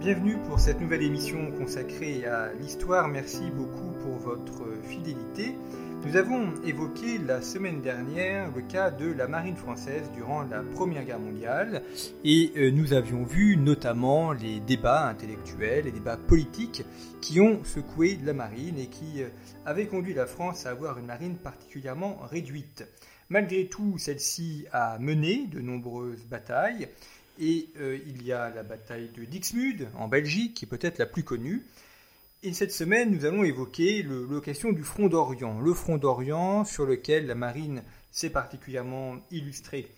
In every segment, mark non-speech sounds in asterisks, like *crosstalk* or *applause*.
Bienvenue pour cette nouvelle émission consacrée à l'histoire. Merci beaucoup pour votre fidélité. Nous avons évoqué la semaine dernière le cas de la marine française durant la Première Guerre mondiale et euh, nous avions vu notamment les débats intellectuels, les débats politiques qui ont secoué la marine et qui euh, avaient conduit la France à avoir une marine particulièrement réduite. Malgré tout, celle-ci a mené de nombreuses batailles et euh, il y a la bataille de Dixmude en Belgique qui est peut-être la plus connue. Et cette semaine, nous allons évoquer le, la question du front d'Orient. Le front d'Orient sur lequel la marine s'est particulièrement illustrée.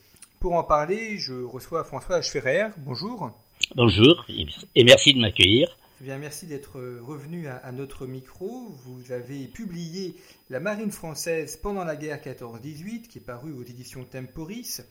Pour en parler, je reçois François Schferrer. Bonjour. Bonjour et merci de m'accueillir. Eh bien, merci d'être revenu à, à, notre micro. Vous avez publié La marine française pendant la guerre 14-18, qui est paru aux éditions Temporis,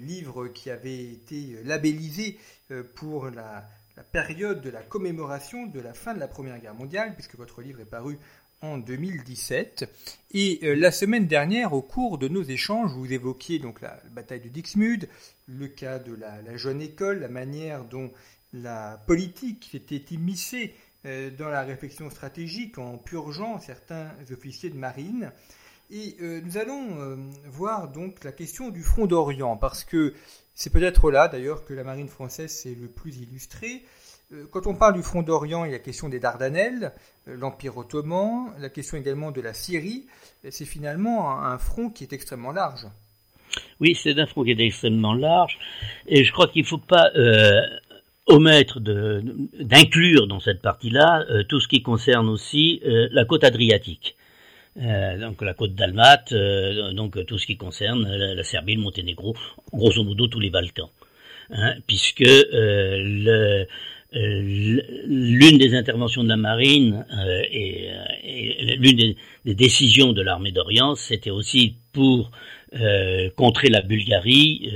livre qui avait été labellisé euh, pour la, période de la commémoration de la fin de la Première Guerre mondiale, puisque votre livre est paru en 2017. Et euh, la semaine dernière, au cours de nos échanges, vous évoquiez donc la, bataille de Dixmude, le cas de la, la, jeune école, la manière dont la politique était immiscée euh, dans la réflexion stratégique en purgeant certains officiers de marine. Et euh, nous allons euh, voir donc la question du front d'Orient, parce que c'est peut-être là d'ailleurs que la marine française s'est le plus illustrée. Euh, quand on parle du front d'Orient, il y a la question des Dardanelles, l'Empire ottoman, la question également de la Syrie. C'est finalement un, un front qui est extrêmement large. Oui, c'est un front qui est extrêmement large, et je crois qu'il ne faut pas omettre d'inclure dans cette partie-là tout ce qui concerne aussi la côte adriatique. Euh, donc la côte dalmate, euh, donc tout ce qui concerne la, Serbie, le Monténégro, grosso modo tous les Balkans, hein, puisque euh, l'une des interventions de la marine et, et l'une des, décisions de l'armée d'Orient, c'était aussi pour contrer la Bulgarie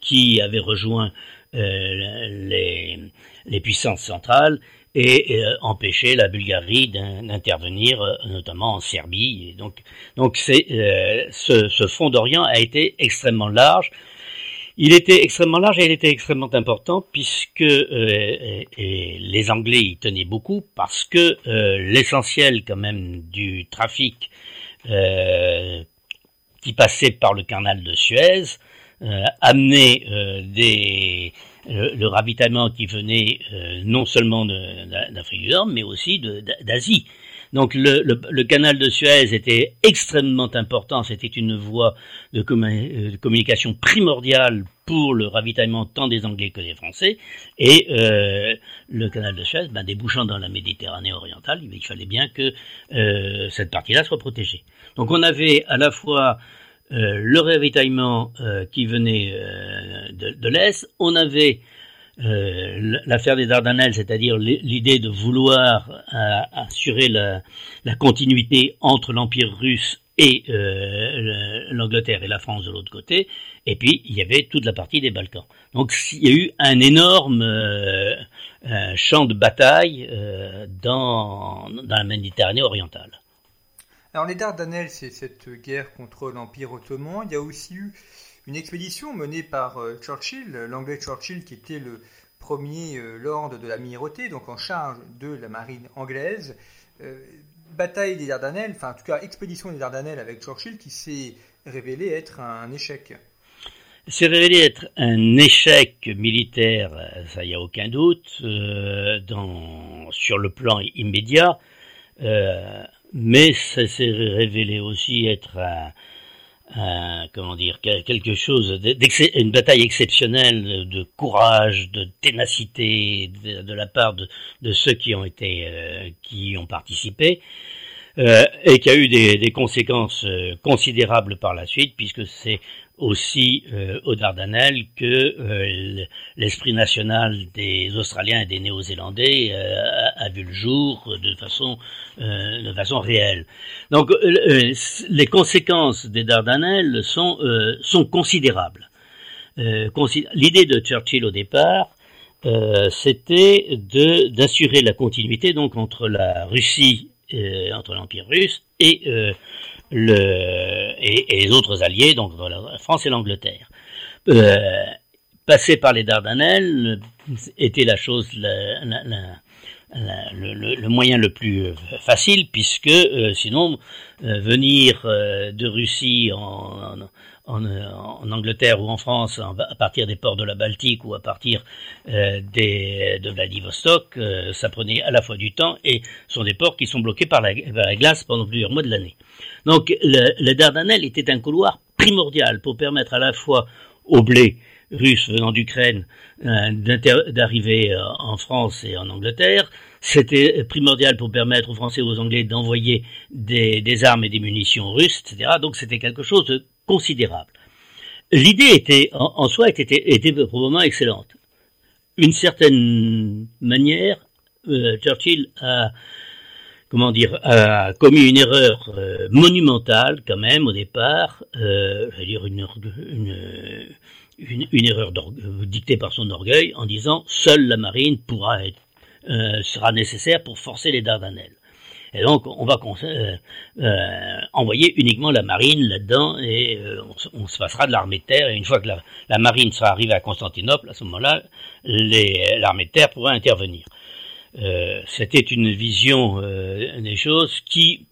qui avait rejoint les, les puissances centrales et euh, empêcher la Bulgarie d'intervenir, euh, notamment en Serbie. Donc, donc c'est euh, ce, ce front d'Orient a été extrêmement large. Il était extrêmement large et il était extrêmement important puisque euh, et les Anglais y tenaient beaucoup parce que euh, l'essentiel quand même du trafic qui passait par le canal de Suez amenait des le, le, ravitaillement qui venait euh, non seulement d'Afrique du Nord, mais aussi d'Asie. Donc le, le, le, canal de Suez était extrêmement important, c'était une voie de, com de, communication primordiale pour le ravitaillement tant des Anglais que des Français, et euh, le canal de Suez, ben, débouchant dans la Méditerranée orientale, il fallait bien que euh, cette partie-là soit protégée. Donc on avait à la fois euh, le ravitaillement euh, qui venait euh, de, l'Est, on avait l'affaire des Dardanelles, c'est-à-dire l'idée de vouloir assurer la, continuité entre l'Empire russe et l'Angleterre et la France de l'autre côté, et puis il y avait toute la partie des Balkans. Donc il y a eu un énorme champ de bataille dans la Méditerranée orientale. Alors les Dardanelles, c'est cette guerre contre l'Empire ottoman. Il y a aussi eu une expédition menée par euh, Churchill, l'anglais Churchill qui était le premier euh, lord de l'amirauté, donc en charge de la marine anglaise. Euh, bataille des Dardanelles, enfin en tout cas expédition des Dardanelles avec Churchill qui s'est révélé être un échec. C'est révélé être un échec militaire, ça y a aucun doute, sur le plan immédiat. Mais ça s'est révélé aussi être comment dire quelque chose une bataille exceptionnelle de courage de ténacité de, la part de, ceux qui ont été euh, qui ont participé et qui a eu des, conséquences considérables par la suite, puisque c'est aussi euh, aux Dardanelles que euh, l'esprit national des Australiens et des Néo-Zélandais euh, a, vu le jour de façon de façon réelle. Donc les conséquences des Dardanelles sont considérables. L'idée de Churchill au départ, c'était d'assurer la continuité donc entre la Russie, entre l'Empire russe et le, et, les autres alliés, donc la France et l'Angleterre. Euh, passer par les Dardanelles était la chose, la, la, le, le, moyen le plus facile, puisque euh, sinon, euh, venir euh, de Russie en, en, en, Angleterre ou en France à partir des ports de la Baltique ou à partir euh, des, de Vladivostok, euh, ça prenait à la fois du temps et sont des ports qui sont bloqués par la, la glace pendant plusieurs mois de l'année. Donc le, le Dardanelles était un couloir primordial pour permettre à la fois au blé russe venant d'Ukraine euh, d'arriver euh, en France et en Angleterre. C'était primordial pour permettre aux Français et aux Anglais d'envoyer des, armes et des munitions russes, etc. Donc c'était quelque chose de considérable. L'idée était, en, soi, était, probablement excellente. Une certaine manière, euh, Churchill a, comment dire, a commis une erreur monumentale quand même au départ, euh, je veux dire une, une, une erreur dictée par son orgueil en disant seule la marine pourra être, euh, sera nécessaire pour forcer les Dardanelles. Et donc, on va euh, euh, envoyer uniquement la marine là-dedans et euh, on, se passera de l'armée de terre. Et une fois que la, marine sera arrivée à Constantinople, à ce moment-là, l'armée de terre pourra intervenir. Euh, C'était une vision euh, des choses qui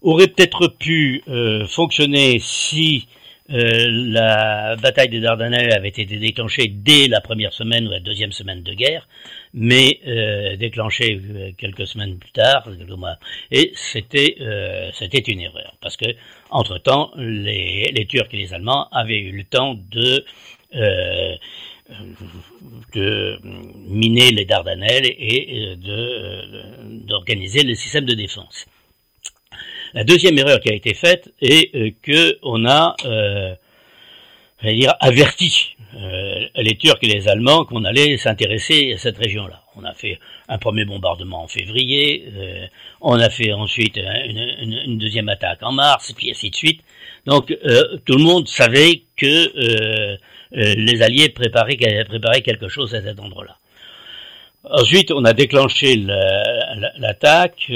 aurait peut-être pu fonctionner si euh, la bataille des Dardanelles avait été déclenchée dès la première semaine ou la deuxième semaine de guerre, mais euh, déclenchée euh, quelques semaines plus tard, quelques mois. Et c'était euh, c'était une erreur parce que entre temps, les, les Turcs et les Allemands avaient eu le temps de de miner les Dardanelles et de d'organiser le système de défense. La deuxième erreur qui a été faite est euh, que on a, euh, dire, averti euh, les Turcs et les Allemands qu'on allait s'intéresser à cette région-là. On a fait un premier bombardement en février, euh, on a fait ensuite une, deuxième attaque en mars, puis ainsi de suite. Donc tout le monde savait que les Alliés préparaient quelque chose à cet endroit-là. Ensuite, on a déclenché l'attaque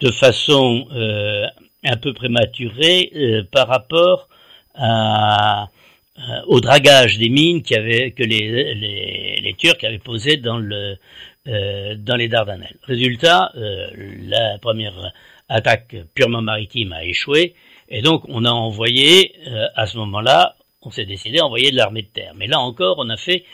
de façon euh, un peu prématurée euh, par rapport euh, au dragage des mines que les, Turcs avaient posé dans, le, dans les Dardanelles. Résultat, la première attaque purement maritime a échoué et donc on a envoyé à ce moment-là, on s'est décidé à envoyer de l'armée de terre. Mais là encore, on a fait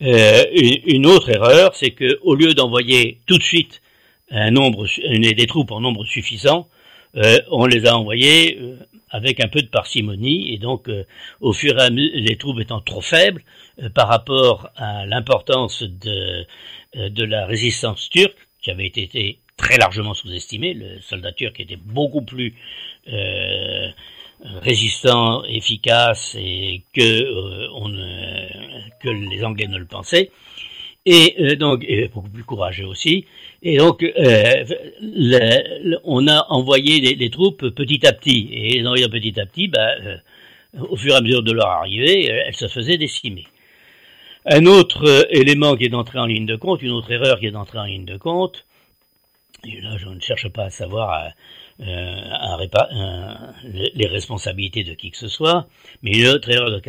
une autre erreur, c'est que au lieu d'envoyer tout de suite un nombre, des troupes en nombre suffisant, euh, on les a envoyées euh, avec un peu de parcimonie et donc euh, au fur et à mesure les troupes étant trop faibles par rapport à l'importance de de la résistance turque qui avait été très largement sous-estimée, le soldat turc était beaucoup plus résistant, efficace et que on que les Anglais ne le pensaient et donc et beaucoup plus courageux aussi et donc, euh, on a envoyé les, troupes petit à petit. Et les envoyant petit à petit, bah, euh, au fur et à mesure de leur arrivée, euh, elles se faisaient décimer. Un autre euh, élément qui est d'entrer en ligne de compte, une autre erreur qui est d'entrer en ligne de compte, et là je ne cherche pas à savoir les responsabilités de qui que ce soit, mais une autre erreur,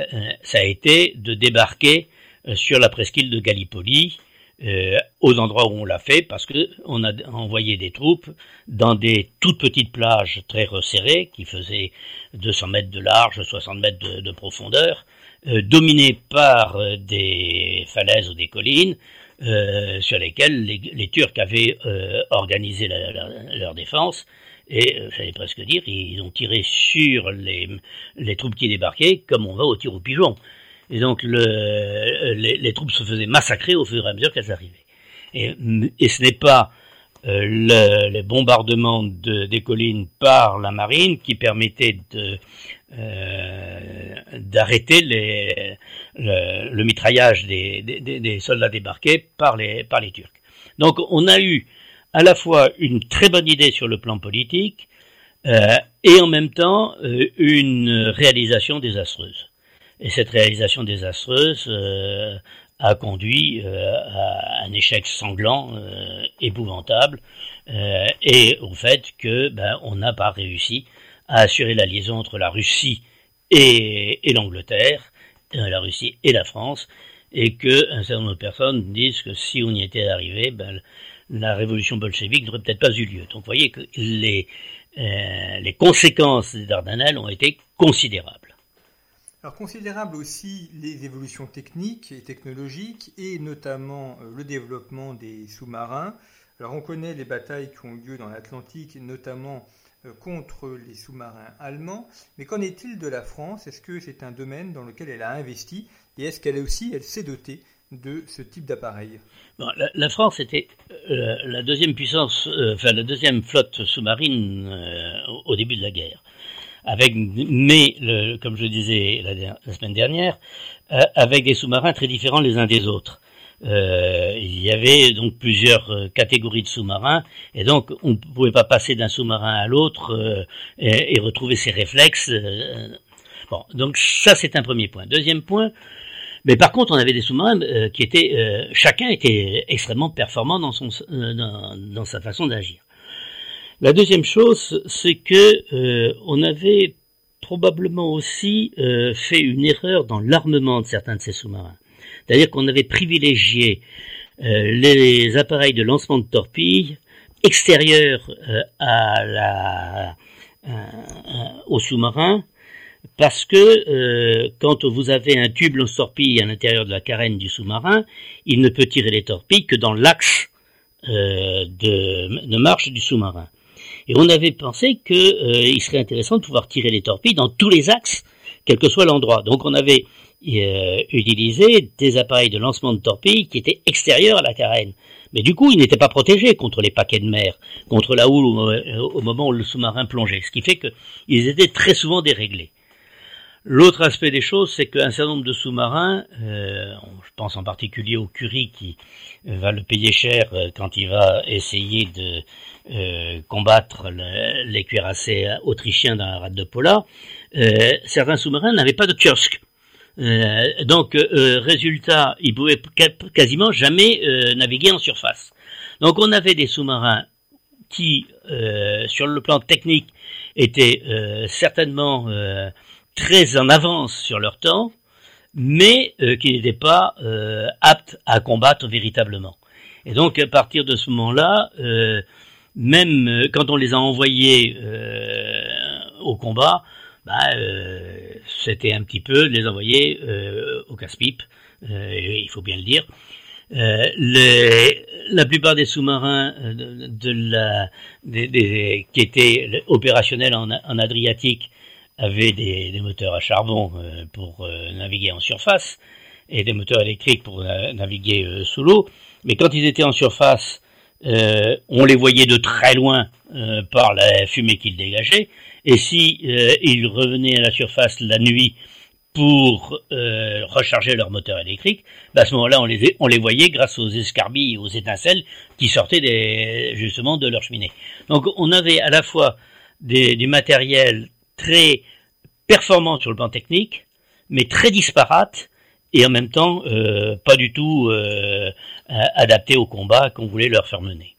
ça a été de débarquer sur la presqu'île de Gallipoli, euh, aux endroits où on l'a fait parce que on a envoyé des troupes dans des toutes petites plages très resserrées qui faisaient 200 mètres de large, 60 mètres de, profondeur, euh, dominées par euh, des falaises ou des collines euh, sur lesquelles les, Turcs avaient organisé leur défense. Et j'allais presque dire, ils ont tiré sur les, les troupes qui débarquaient comme on va au tir au pigeon. Et donc le, les, troupes se faisaient massacrer au fur et à mesure qu'elles arrivaient. Et, ce n'est pas le, les bombardements de, des collines par la marine qui permettaient euh, d'arrêter le, le, mitraillage des, soldats débarqués par les, Turcs. Donc on a eu à la fois une très bonne idée sur le plan politique euh, et en même temps euh, une réalisation désastreuse. Et cette réalisation désastreuse euh, a conduit euh, à un échec sanglant, euh, épouvantable, et au fait que ben, on n'a pas réussi à assurer la liaison entre la Russie et, et l'Angleterre, la Russie et la France, et que un certain nombre de personnes disent que si on y était arrivé, ben, la révolution bolchevique n'aurait peut-être pas eu lieu. Donc vous voyez que les, euh, les conséquences des Dardanelles ont été considérables. Alors considérables aussi les évolutions techniques et technologiques et notamment euh, le développement des sous-marins. Alors on connaît les batailles qui ont eu lieu dans l'Atlantique, notamment euh, contre les sous-marins allemands. Mais qu'en est-il de la France? Est-ce que c'est un domaine dans lequel elle a investi? Et est-ce qu'elle aussi elle s'est dotée de ce type d'appareil? La, France était euh, la deuxième puissance, enfin la deuxième flotte sous-marine au début de la guerre. Avec, mais le, comme je disais la, semaine dernière, euh, avec des sous-marins très différents les uns des autres. Euh, il y avait donc plusieurs catégories de sous-marins et donc on ne pouvait pas passer d'un sous-marin à l'autre et, et, retrouver ses réflexes. bon, donc ça c'est un premier point. Deuxième point, mais par contre, on avait des sous-marins euh, qui étaient, euh, chacun était extrêmement performant dans son, euh, dans, dans, sa façon d'agir. La deuxième chose, c'est que on avait probablement aussi fait une erreur dans l'armement de certains de ces sous-marins. C'est-à-dire qu'on avait privilégié les appareils de lancement de torpilles extérieurs à la, aux sous-marins parce que euh, quand vous avez un tube lance-torpille à l'intérieur de la carène du sous-marin, il ne peut tirer les torpilles que dans l'axe euh, de, de, marche du sous-marin. Et on avait pensé qu'il euh, serait intéressant de pouvoir tirer les torpilles dans tous les axes, quel que soit l'endroit. Donc on avait euh, utilisé des appareils de lancement de torpilles qui étaient extérieurs à la carène. Mais du coup, ils n'étaient pas protégés contre les paquets de mer, contre la houle au, au moment où le sous-marin plongeait, ce qui fait qu'ils étaient très souvent déréglés. L'autre aspect des choses, c'est qu'un certain nombre de sous-marins, euh, je pense en particulier au Curie qui va le payer cher euh, quand il va essayer de euh, combattre le, les cuirassés autrichiens dans la rade de Pola, euh, certains sous-marins n'avaient pas de kiosque. Euh, donc, euh, résultat, ils pouvaient quasiment jamais naviguer en surface. Donc, on avait des sous-marins qui, sur le plan technique, étaient certainement très en avance sur leur temps, mais euh, qui n'étaient pas euh, aptes à combattre véritablement. Et donc à partir de ce moment-là, euh, même euh, quand on les a envoyés euh, au combat, bah, euh, c'était un petit peu les envoyer au casse-pipe, il faut bien le dire. La plupart des sous-marins de, de, la, des, des, qui étaient opérationnels en, en Adriatique avaient des, des, moteurs à charbon euh, pour euh, naviguer en surface et des moteurs électriques pour euh, naviguer sous l'eau. Mais quand ils étaient en surface, on les voyait de très loin par la fumée qu'ils dégageaient. Et si ils revenaient à la surface la nuit pour euh, recharger leur moteur électrique, bah à ce moment-là, on les, on les voyait grâce aux escarbilles, aux étincelles qui sortaient des, justement de leur cheminée. Donc on avait à la fois des, du matériel très performant sur le plan technique, mais très disparate et en même temps euh, pas du tout euh, adapté au combat qu'on voulait leur faire mener.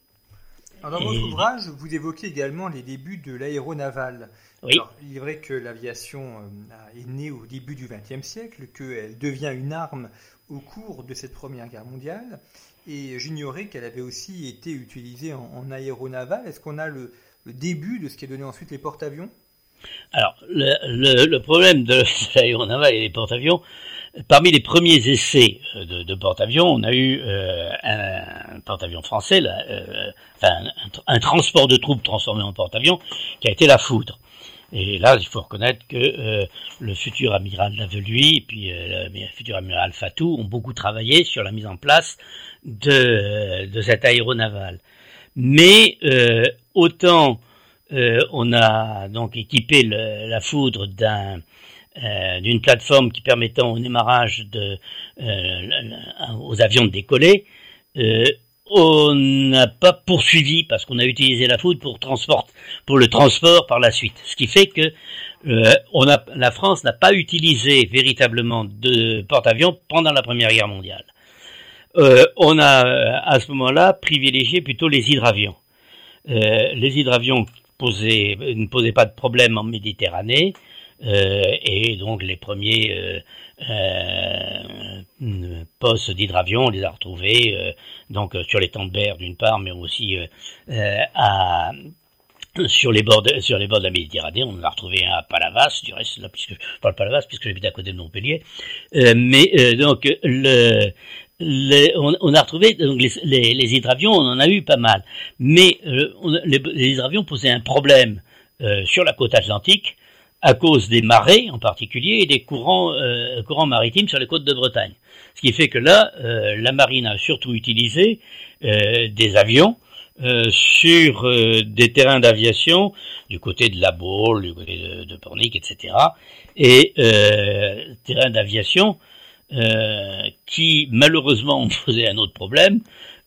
Alors dans et... votre ouvrage, vous évoquez également les débuts de l'aéronaval. Oui. Alors, il est vrai que l'aviation euh, est née au début du XXe siècle, qu'elle devient une arme au cours de cette Première Guerre mondiale, et j'ignorais qu'elle avait aussi été utilisée en, en aéronaval. Est-ce qu'on a le, le, début de ce qui est donné ensuite les porte-avions? Alors, le, le, le, problème de *laughs* l'aéronaval et des porte-avions, parmi les premiers essais de, de porte-avions, on a eu euh, un, porte-avions français, là, euh, enfin, un, transport de troupes transformé en porte-avions, qui a été la foudre. Et là, il faut reconnaître que euh, le futur amiral Laveluy et puis euh, le futur amiral Fatou ont beaucoup travaillé sur la mise en place de, de cet aéronaval. Mais autant on a donc équipé la foudre d'un d'une plateforme qui permettant au démarrage de, aux avions de décoller, on n'a pas poursuivi parce qu'on a utilisé la foudre pour le transport par la suite. Ce qui fait que euh, la France n'a pas utilisé véritablement de porte-avions pendant la Première Guerre mondiale. Euh, on a à ce moment-là privilégié plutôt les hydravions. Euh, les hydravions posaient, ne posaient pas de problème en Méditerranée. Euh, et donc les premiers euh, euh, postes d'hydravion, on les a retrouvés donc sur les temps de d'une part, mais aussi sur les bords de, sur les bords de la Méditerranée, on en a retrouvé à Palavas, du reste là puisque pas Palavas puisque j'habite à côté de Montpellier, mais donc le on, a retrouvé donc les, les, hydravions, on en a eu pas mal, mais les, les, hydravions posaient un problème sur la côte atlantique à cause des marées en particulier et des courants, euh, courants maritimes sur les côtes de Bretagne. Ce qui fait que là, euh, la marine a surtout utilisé euh, des avions sur des terrains d'aviation du côté de la Baule, du côté de, de Pornic, etc. Et terrains d'aviation qui malheureusement posé un autre problème,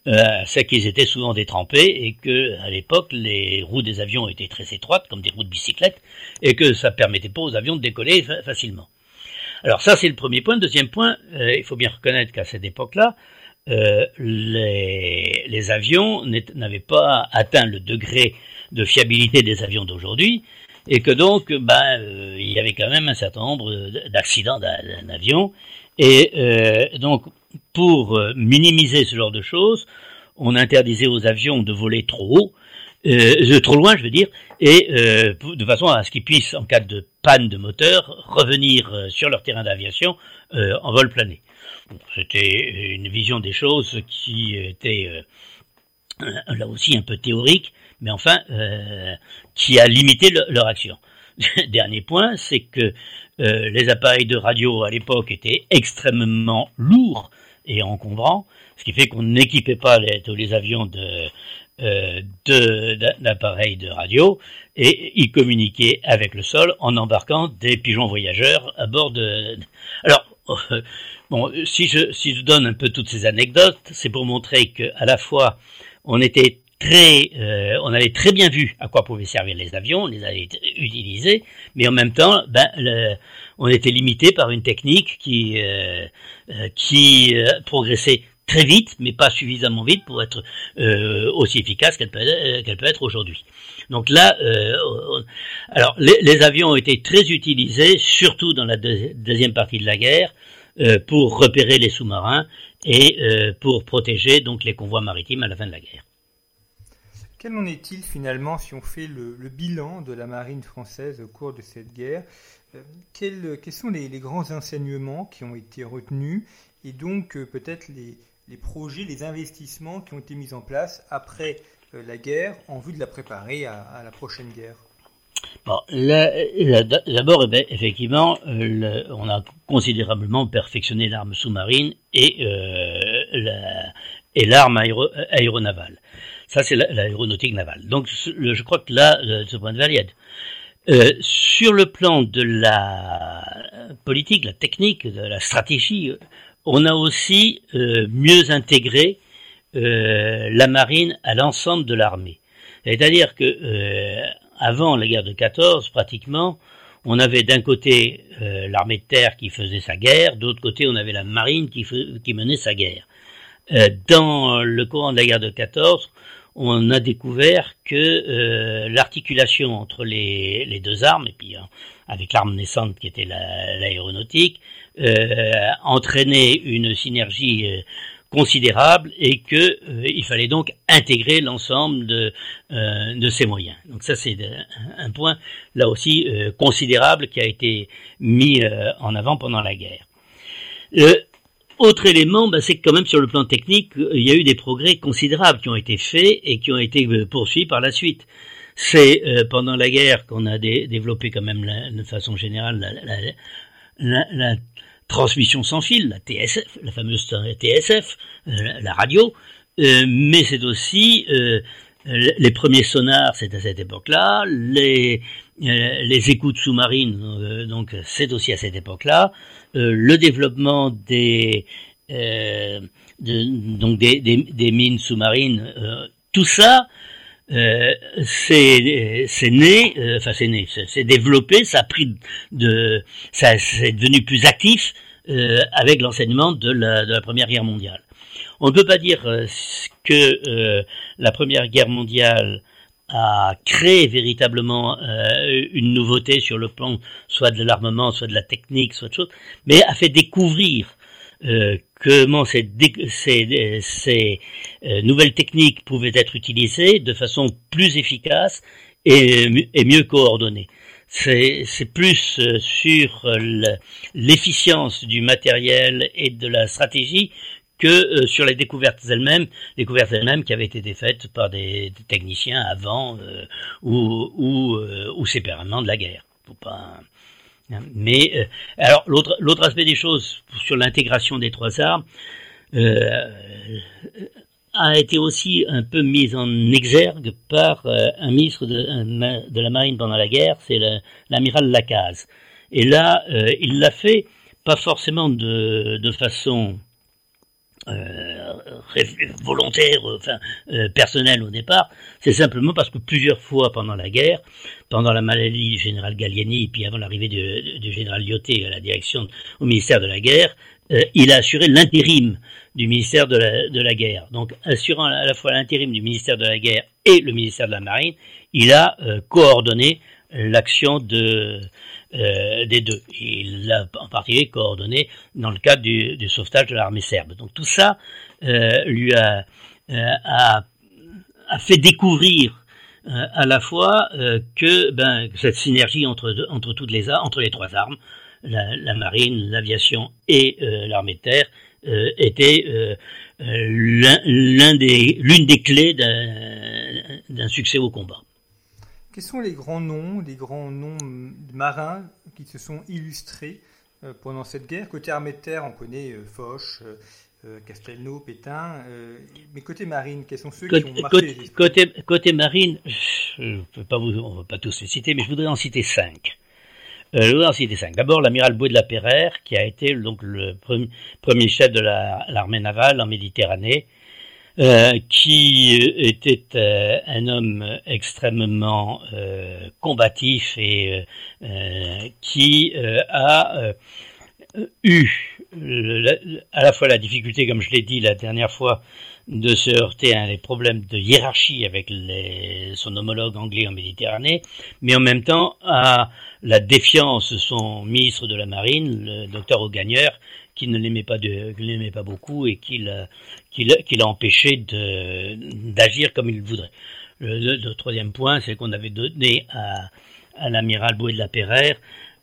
euh, c'est qu'ils étaient souvent détrempés et que à l'époque les roues des avions étaient très étroites comme des roues de bicyclette et que ça permettait pas aux avions de décoller facilement. Alors ça c'est le premier point. Deuxième point, euh, il faut bien reconnaître qu'à cette époque-là, euh, les, avions n'avaient pas atteint le degré de fiabilité des avions d'aujourd'hui et que donc ben, euh, il y avait quand même un certain nombre d'accidents d'avions et euh, donc pour euh, minimiser ce genre de choses, on interdisait aux avions de voler trop haut, euh, trop loin, je veux dire, et euh, de façon à ce qu'ils puissent, en cas de panne de moteur, revenir euh, sur leur terrain d'aviation euh, en vol plané. C'était une vision des choses qui était là aussi un peu théorique, mais enfin qui a limité le, leur action. *laughs* Dernier point, c'est que les appareils de radio à l'époque étaient extrêmement lourds et encombrant, ce qui fait qu'on n'équipait pas les, tous les avions de euh, d'appareils de, radio et ils communiquaient avec le sol en embarquant des pigeons voyageurs à bord de. Alors *laughs* bon, si je si je donne un peu toutes ces anecdotes, c'est pour montrer que à la fois on était euh, on avait très bien vu à quoi pouvaient servir les avions, on les avait utilisés, mais en même temps, ben, on était limité par une technique qui, euh, euh progressait très vite, mais pas suffisamment vite pour être aussi efficace qu'elle peut, être aujourd'hui. Donc là, alors les, avions ont été très utilisés, surtout dans la deuxième partie de la guerre, pour repérer les sous-marins et pour protéger donc les convois maritimes à la fin de la guerre. Quel en est-il finalement si on fait le, bilan de la marine française au cours de cette guerre? Euh, quels, sont les, grands enseignements qui ont été retenus et donc euh, peut-être les, projets, les investissements qui ont été mis en place après euh, la guerre en vue de la préparer à, la prochaine guerre? Bon, d'abord, eh ben, effectivement, on a considérablement perfectionné l'arme sous-marine et l'arme aéronavale. Ça, c'est l'aéronautique navale. Donc, je crois que là, de ce point de vue, euh, sur le plan de la politique, la technique, de la stratégie, on a aussi euh, mieux intégré euh, la marine à l'ensemble de l'armée. C'est-à-dire que euh, avant la guerre de 14, pratiquement, on avait d'un côté euh, l'armée de terre qui faisait sa guerre, d'autre côté on avait la marine qui, qui menait sa guerre. dans le courant de la guerre de 14, on a découvert que euh, l'articulation entre les, deux armes, et puis hein, avec l'arme naissante qui était l'aéronautique, euh, entraînait une synergie euh, considérable et que il fallait donc intégrer l'ensemble de ces moyens. Donc ça c'est un point là aussi considérable qui a été mis en avant pendant la guerre. Autre élément, bah, c'est que quand même sur le plan technique, euh, il y a eu des progrès considérables qui ont été faits et qui ont été euh, poursuivis par la suite. C'est euh, pendant la guerre qu'on a développé quand même de façon générale la, transmission sans fil, la TSF, la fameuse TSF, la radio, mais c'est aussi les premiers sonars, c'est à cette époque-là. Les, les écoutes sous-marines, donc c'est aussi à cette époque-là. Le développement des de, donc des, mines sous-marines, tout ça, euh, c'est né, euh, enfin c'est né, c'est développé, ça a pris de, ça c'est devenu plus actif euh, avec l'enseignement de la, Première Guerre mondiale. On ne peut pas dire euh, que euh, la Première Guerre mondiale a créé véritablement une nouveauté sur le plan soit de l'armement, soit de la technique, soit de choses, mais a fait découvrir euh, comment ces, euh, nouvelles techniques pouvaient être utilisées de façon plus efficace et, et mieux coordonnée. C'est plus euh, sur l'efficience du matériel et de la stratégie que sur les découvertes elles-mêmes, découvertes elles-mêmes qui avaient été faites par des, techniciens avant ou, ou, ou séparément de la guerre. Faut pas, mais euh, alors l'autre l'autre aspect des choses sur l'intégration des trois armes euh, a été aussi un peu mis en exergue par euh, un ministre de, de, la marine pendant la guerre, c'est l'amiral Lacaze. Et là, il l'a fait pas forcément de, de façon euh, volontaire, enfin euh, personnel au départ, c'est simplement parce que plusieurs fois pendant la guerre, pendant la maladie du général Gallieni et puis avant l'arrivée du, général Lyoté à la direction au ministère de la guerre, euh, il a assuré l'intérim du ministère de la guerre. Donc assurant à la fois l'intérim du ministère de la guerre et le ministère de la marine, il a coordonné l'action de euh, des deux. il l'a en particulier coordonné dans le cadre du, sauvetage de l'armée serbe. Donc tout ça euh, lui a, euh, a, fait découvrir à la fois que ben, cette synergie entre, entre toutes les entre les trois armes, la, marine, l'aviation et l'armée de terre, était l'une des clés d'un succès au combat. Quels sont les grands noms, les grands noms marins qui se sont illustrés euh, pendant cette guerre? Côté armée de terre, on connaît euh, Foch, euh, Castelnau, Pétain. mais côté marine, quels sont ceux qui ont marqué côté, côté, côté, marine, je peux pas vous, on ne va pas tous les citer, mais je voudrais en citer cinq. Euh, je voudrais en citer cinq. D'abord, l'amiral Boué de la Perrère, qui a été donc le premier, premier chef de l'armée navale en Méditerranée, euh, qui était euh, un homme extrêmement euh, combatif et qui a eu à la fois la difficulté, comme je l'ai dit la dernière fois, de se heurter à des problèmes de hiérarchie avec les, son homologue anglais en Méditerranée, mais en même temps à la défiance de son ministre de la Marine, le docteur Augagneur, qui ne l'aimait pas, de, l'aimait pas beaucoup et qui l'a, qui l'a, empêché d'agir comme il voudrait. Le, le, troisième point, c'est qu'on avait donné à, l'amiral Boué de la Perrère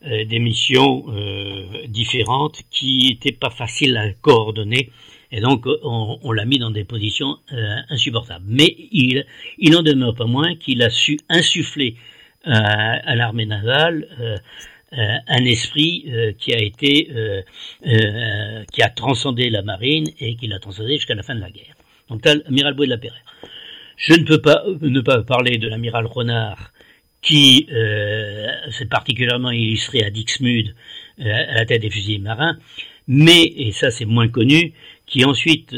euh, des missions euh, différentes qui n'étaient pas faciles à coordonner et donc on, l'a mis dans des positions euh, insupportables. Mais il, il en demeure pas moins qu'il a su insuffler à l'armée navale euh, un esprit euh, qui a été euh, qui a transcendé la marine et qui l'a transcendé jusqu'à la fin de la guerre. Donc l'amiral Boué de la Perrère. Je ne peux pas ne pas parler de l'amiral Renard qui s'est particulièrement illustré à Dixmude à la tête des fusiliers marins, mais, et ça c'est moins connu, qui ensuite,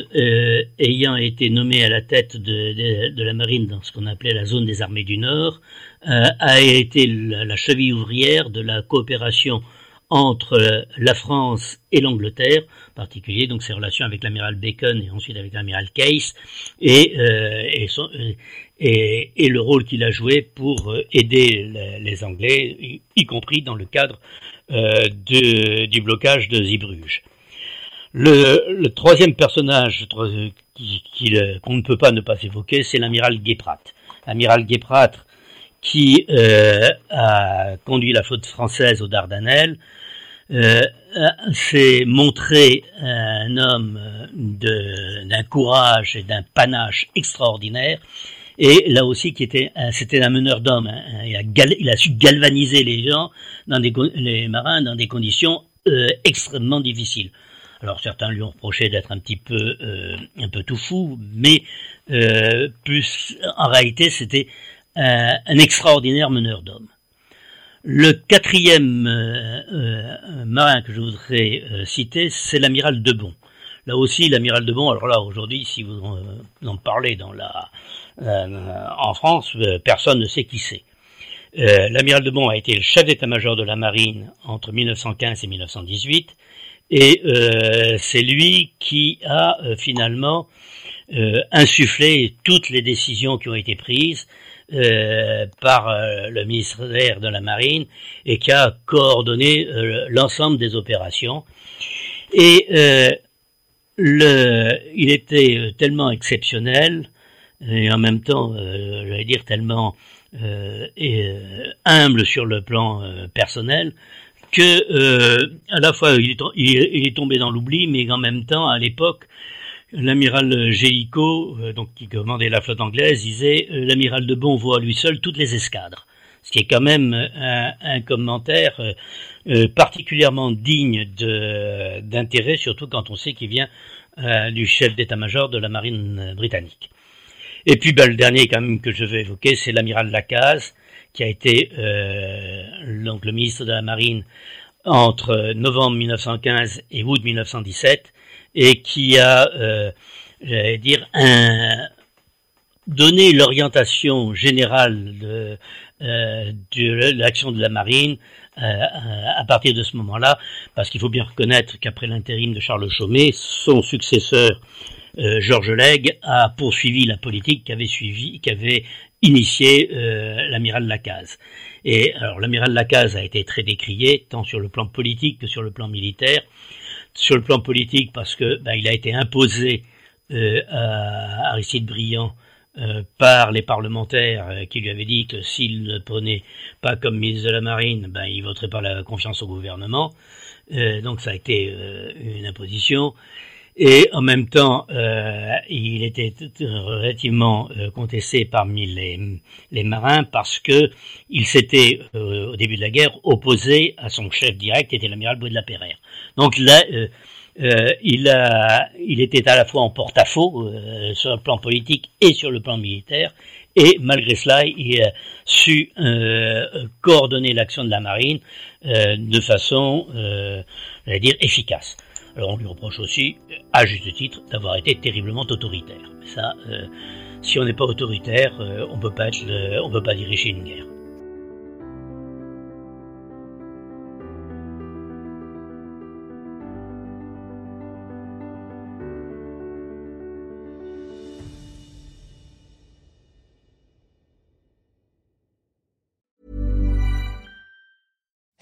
ayant été nommé à la tête de, de, la marine dans ce qu'on appelait la zone des armées du Nord, euh, a été la, cheville ouvrière de la coopération entre la France et l'Angleterre, en particulier donc ses relations avec l'amiral Bacon et ensuite avec l'amiral Case, et, euh, et, son, et, et, le rôle qu'il a joué pour euh, aider les, Anglais, y, compris dans le cadre euh, du blocage de Zeebrugge. Le, le troisième personnage qu'on ne peut pas ne pas évoquer, c'est l'amiral Guéprat. L'amiral Guéprat qui euh, a conduit la flotte française aux Dardanelles, euh, s'est montré un homme d'un courage et d'un panache extraordinaire, et là aussi qui était c'était un meneur d'hommes. Hein, il, a su galvaniser les gens, dans des, les marins, dans des conditions euh, extrêmement difficiles. Alors certains lui ont reproché d'être un petit peu un peu tout fou, mais plus en réalité c'était un extraordinaire meneur d'hommes. Le quatrième marin que je voudrais citer, c'est l'amiral Debon. Là aussi, l'amiral de Bon, alors là, aujourd'hui, si vous en parlez dans la, euh, en France, euh, personne ne sait qui c'est. Euh, l'amiral de Bon a été le chef d'état-major de la marine entre 1915 et 1918, et c'est lui qui a finalement insufflé toutes les décisions qui ont été prises par le ministère de la Marine et qui a coordonné l'ensemble des opérations. Et il était euh, tellement exceptionnel et en même temps, euh, j'allais dire tellement euh, euh, humble sur le plan personnel que à la fois il est, il est tombé dans l'oubli, mais en même temps, à l'époque, l'amiral Géico, donc qui commandait la flotte anglaise, disait l'amiral de Bon voit à lui seul toutes les escadres ce qui est quand même un, commentaire euh, euh, particulièrement digne d'intérêt, surtout quand on sait qu'il vient euh, du chef d'état-major de la marine britannique. Et puis ben, le dernier quand même que je veux évoquer, c'est l'amiral Lacaze, qui a été donc le ministre de la marine entre novembre 1915 et août 1917, et qui a, j'allais dire, un, donné l'orientation générale de, euh, de l'action de la marine euh, à partir de ce moment-là, parce qu'il faut bien reconnaître qu'après l'intérim de Charles Chaumet, son successeur euh, Georges Legge a poursuivi la politique qu'avait suivi, qu'avait initié euh, l'amiral Lacaze. Et alors l'amiral Lacaze a été très décrié, tant sur le plan politique que sur le plan militaire. Sur le plan politique, parce que ben, il a été imposé euh, à Aristide Briand euh, par les parlementaires euh, qui lui avaient dit que s'il ne prenait pas comme ministre de la Marine, ben, il voterait pas la confiance au gouvernement. Donc ça a été une imposition. Et en même temps, il était relativement contesté parmi les, les, marins parce que il s'était, au début de la guerre, opposé à son chef direct, qui était l'amiral Boué de la. Donc là, euh, il, a, il était à la fois en porte-à-faux euh, sur le plan politique et sur le plan militaire, et malgré cela, il a su euh, coordonner l'action de la marine de façon, j'allais dire, efficace. Alors on lui reproche aussi, à juste titre, d'avoir été terriblement autoritaire. Ça, si on n'est pas autoritaire, on peut pas on peut pas diriger une guerre.